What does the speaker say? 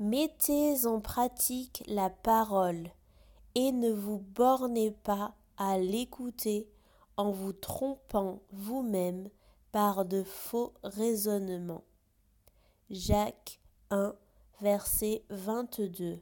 Mettez en pratique la parole et ne vous bornez pas à l'écouter en vous trompant vous-même par de faux raisonnements. Jacques 1, verset 22.